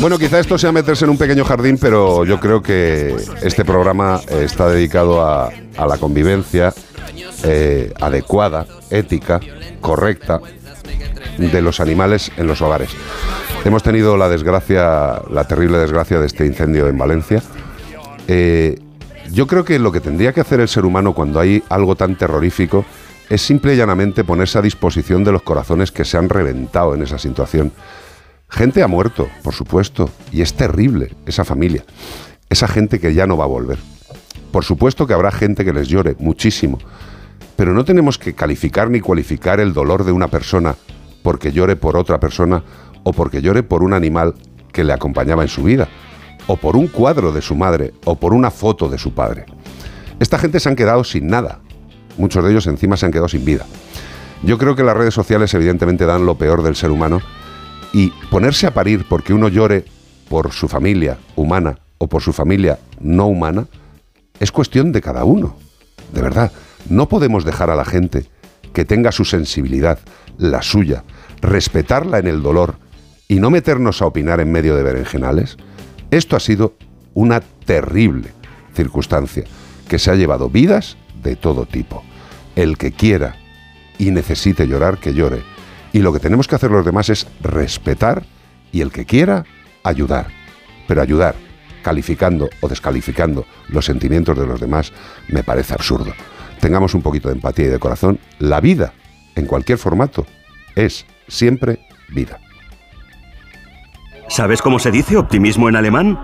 Bueno, quizá esto sea meterse en un pequeño jardín, pero yo creo que este programa está dedicado a, la convivencia eh, adecuada, ética, correcta de los animales en los hogares. Hemos tenido la desgracia, la terrible desgracia de este incendio en Valencia. Eh, yo creo que lo que tendría que hacer el ser humano cuando hay algo tan terrorífico es simple y llanamente ponerse a disposición de los corazones que se han reventado en esa situación. Gente ha muerto, por supuesto, y es terrible esa familia, esa gente que ya no va a volver. Por supuesto que habrá gente que les llore, muchísimo, pero no tenemos que calificar ni cualificar el dolor de una persona porque llore por otra persona o porque llore por un animal que le acompañaba en su vida, o por un cuadro de su madre, o por una foto de su padre. Esta gente se han quedado sin nada, muchos de ellos encima se han quedado sin vida. Yo creo que las redes sociales evidentemente dan lo peor del ser humano y ponerse a parir porque uno llore por su familia humana o por su familia no humana es cuestión de cada uno. De verdad, no podemos dejar a la gente que tenga su sensibilidad, la suya, respetarla en el dolor y no meternos a opinar en medio de berenjenales. Esto ha sido una terrible circunstancia que se ha llevado vidas de todo tipo. El que quiera y necesite llorar, que llore. Y lo que tenemos que hacer los demás es respetar y el que quiera, ayudar. Pero ayudar, calificando o descalificando los sentimientos de los demás, me parece absurdo. Tengamos un poquito de empatía y de corazón. La vida, en cualquier formato, es siempre vida. ¿Sabes cómo se dice optimismo en alemán?